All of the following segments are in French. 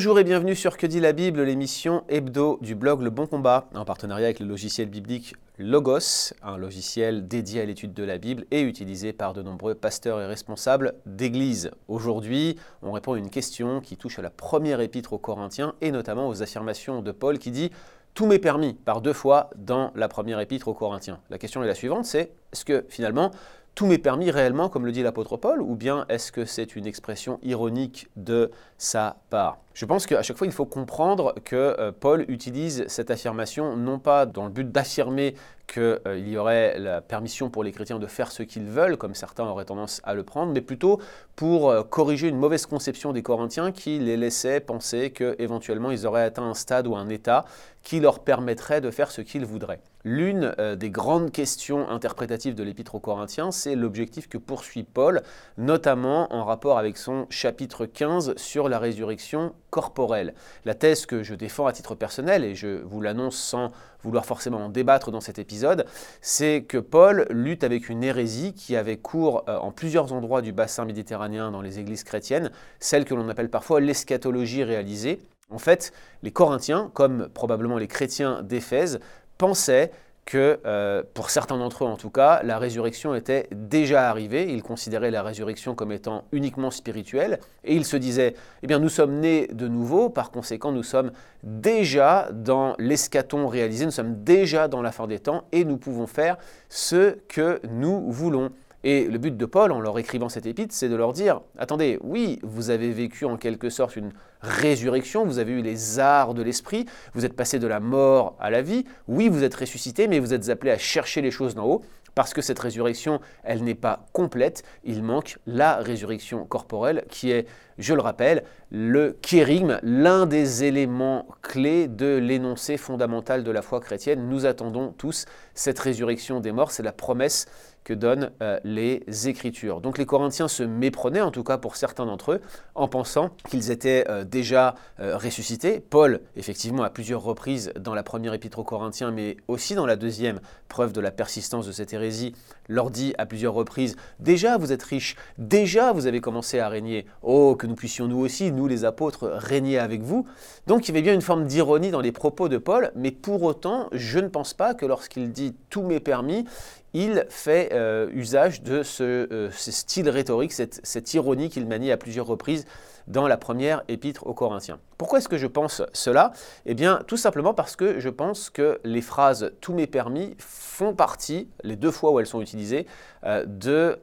Bonjour et bienvenue sur Que dit la Bible, l'émission hebdo du blog Le Bon Combat, en partenariat avec le logiciel biblique Logos, un logiciel dédié à l'étude de la Bible et utilisé par de nombreux pasteurs et responsables d'église. Aujourd'hui, on répond à une question qui touche à la première épître aux Corinthiens et notamment aux affirmations de Paul qui dit tout m'est permis par deux fois dans la première épître aux Corinthiens. La question est la suivante, c'est est-ce que finalement tout m'est permis réellement, comme le dit l'apôtre Paul, ou bien est-ce que c'est une expression ironique de sa part? Je pense qu'à chaque fois, il faut comprendre que euh, Paul utilise cette affirmation non pas dans le but d'affirmer qu'il euh, y aurait la permission pour les chrétiens de faire ce qu'ils veulent, comme certains auraient tendance à le prendre, mais plutôt pour euh, corriger une mauvaise conception des Corinthiens qui les laissait penser qu'éventuellement ils auraient atteint un stade ou un état qui leur permettrait de faire ce qu'ils voudraient. L'une des grandes questions interprétatives de l'Épître aux Corinthiens, c'est l'objectif que poursuit Paul, notamment en rapport avec son chapitre 15 sur la résurrection corporelle. La thèse que je défends à titre personnel, et je vous l'annonce sans vouloir forcément en débattre dans cet épisode, c'est que Paul lutte avec une hérésie qui avait cours euh, en plusieurs endroits du bassin méditerranéen dans les églises chrétiennes, celle que l'on appelle parfois l'eschatologie réalisée. En fait, les Corinthiens, comme probablement les chrétiens d'Éphèse, pensaient que, euh, pour certains d'entre eux en tout cas, la résurrection était déjà arrivée. Ils considéraient la résurrection comme étant uniquement spirituelle. Et ils se disaient, eh bien, nous sommes nés de nouveau, par conséquent, nous sommes déjà dans l'escaton réalisé, nous sommes déjà dans la fin des temps, et nous pouvons faire ce que nous voulons. Et le but de Paul, en leur écrivant cette épître, c'est de leur dire, attendez, oui, vous avez vécu en quelque sorte une résurrection, vous avez eu les arts de l'esprit, vous êtes passé de la mort à la vie, oui, vous êtes ressuscité, mais vous êtes appelé à chercher les choses d'en haut, parce que cette résurrection, elle n'est pas complète, il manque la résurrection corporelle qui est, je le rappelle, le kérigme, l'un des éléments clés de l'énoncé fondamental de la foi chrétienne. Nous attendons tous cette résurrection des morts, c'est la promesse que donnent euh, les Écritures. Donc les Corinthiens se méprenaient, en tout cas pour certains d'entre eux, en pensant qu'ils étaient euh, déjà euh, ressuscités. Paul, effectivement, à plusieurs reprises dans la première épître aux Corinthiens, mais aussi dans la deuxième, preuve de la persistance de cette hérésie, leur dit à plusieurs reprises, déjà vous êtes riches, déjà vous avez commencé à régner, oh que nous puissions nous aussi, nous les apôtres, régner avec vous. Donc il y avait bien une forme d'ironie dans les propos de Paul, mais pour autant, je ne pense pas que lorsqu'il dit tout m'est permis, il fait euh, usage de euh, ce, style rhétorique, cette ironie qu'il manie à plusieurs reprises dans la première épître aux Corinthiens. Pourquoi est-ce que je pense cela? Eh bien, tout simplement parce que je pense que les phrases tout m'est permis font partie, les deux fois où elles sont utilisées, euh, de,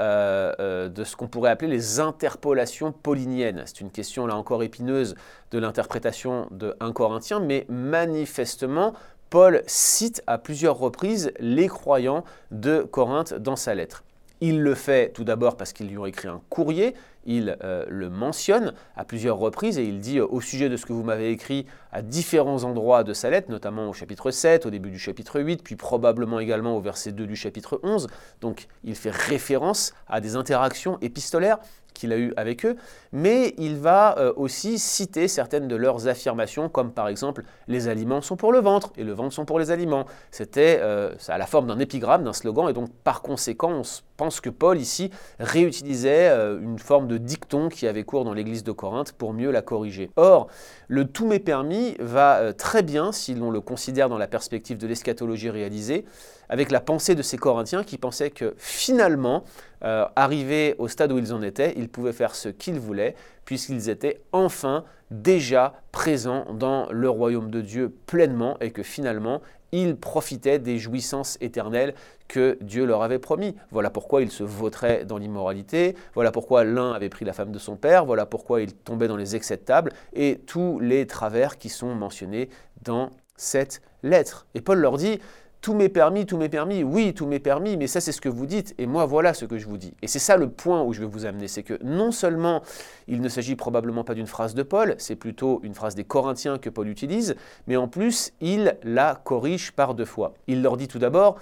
de ce qu'on pourrait appeler les interpolations pauliniennes. C'est une question là encore épineuse de l'interprétation de 1 Corinthien, mais manifestement, Paul cite à plusieurs reprises les croyants de Corinthe dans sa lettre. Il le fait tout d'abord parce qu'ils lui ont écrit un courrier, il euh, le mentionne à plusieurs reprises et il dit euh, au sujet de ce que vous m'avez écrit à différents endroits de sa lettre, notamment au chapitre 7, au début du chapitre 8, puis probablement également au verset 2 du chapitre 11. Donc il fait référence à des interactions épistolaires qu'il a eues avec eux, mais il va euh, aussi citer certaines de leurs affirmations, comme par exemple les aliments sont pour le ventre et le ventre sont pour les aliments. C'était à la forme d'un épigramme, d'un slogan, et donc par conséquent, on pense que Paul ici réutilisait une forme de dicton qui avait cours dans l'église de Corinthe pour mieux la corriger. Or, le tout m'est permis va euh, très bien, si l'on le considère dans la perspective de l'eschatologie réalisée, avec la pensée de ces Corinthiens qui pensaient que finalement, euh, arrivés au stade où ils en étaient, ils pouvaient faire ce qu'ils voulaient, puisqu'ils étaient enfin déjà présents dans le royaume de Dieu pleinement, et que finalement, ils profitaient des jouissances éternelles que Dieu leur avait promis. Voilà pourquoi ils se vautraient dans l'immoralité, voilà pourquoi l'un avait pris la femme de son père, voilà pourquoi il tombait dans les excès de table, et tous les travers qui sont mentionnés dans cette lettre. Et Paul leur dit, tout m'est permis, tout m'est permis, oui, tout m'est permis, mais ça c'est ce que vous dites, et moi voilà ce que je vous dis. Et c'est ça le point où je vais vous amener, c'est que non seulement il ne s'agit probablement pas d'une phrase de Paul, c'est plutôt une phrase des Corinthiens que Paul utilise, mais en plus il la corrige par deux fois. Il leur dit tout d'abord,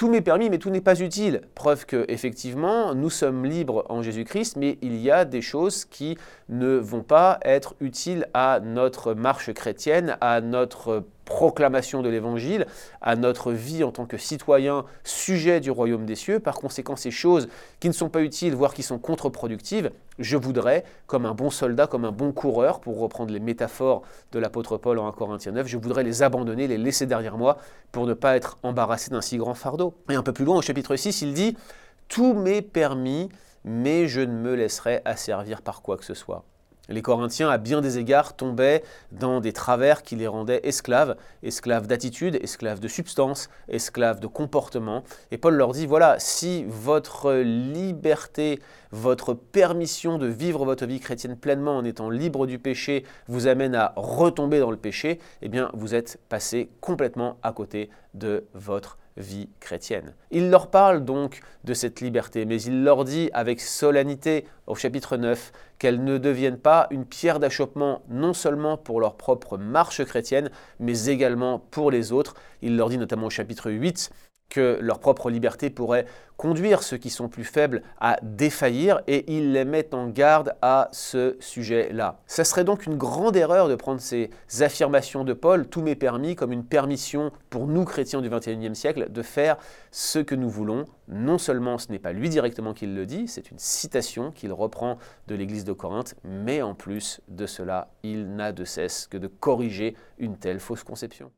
tout m'est permis, mais tout n'est pas utile. Preuve que, effectivement, nous sommes libres en Jésus-Christ, mais il y a des choses qui ne vont pas être utiles à notre marche chrétienne, à notre proclamation de l'Évangile, à notre vie en tant que citoyen sujet du royaume des cieux. Par conséquent, ces choses qui ne sont pas utiles, voire qui sont contre-productives, je voudrais, comme un bon soldat, comme un bon coureur, pour reprendre les métaphores de l'apôtre Paul en 1 Corinthiens 9, je voudrais les abandonner, les laisser derrière moi, pour ne pas être embarrassé d'un si grand fardeau. Et un peu plus loin, au chapitre 6, il dit, Tout m'est permis, mais je ne me laisserai asservir par quoi que ce soit. Les Corinthiens, à bien des égards, tombaient dans des travers qui les rendaient esclaves, esclaves d'attitude, esclaves de substance, esclaves de comportement. Et Paul leur dit, voilà, si votre liberté, votre permission de vivre votre vie chrétienne pleinement en étant libre du péché vous amène à retomber dans le péché, eh bien vous êtes passé complètement à côté de votre vie chrétienne. Il leur parle donc de cette liberté, mais il leur dit avec solennité au chapitre 9 qu'elles ne deviennent pas une pierre d'achoppement non seulement pour leur propre marche chrétienne, mais également pour les autres. Il leur dit notamment au chapitre 8 que leur propre liberté pourrait conduire ceux qui sont plus faibles à défaillir et ils les mettent en garde à ce sujet-là. Ça serait donc une grande erreur de prendre ces affirmations de Paul, tout m'est permis, comme une permission pour nous chrétiens du XXIe siècle de faire ce que nous voulons. Non seulement ce n'est pas lui directement qui le dit, c'est une citation qu'il reprend de l'Église de Corinthe, mais en plus de cela, il n'a de cesse que de corriger une telle fausse conception.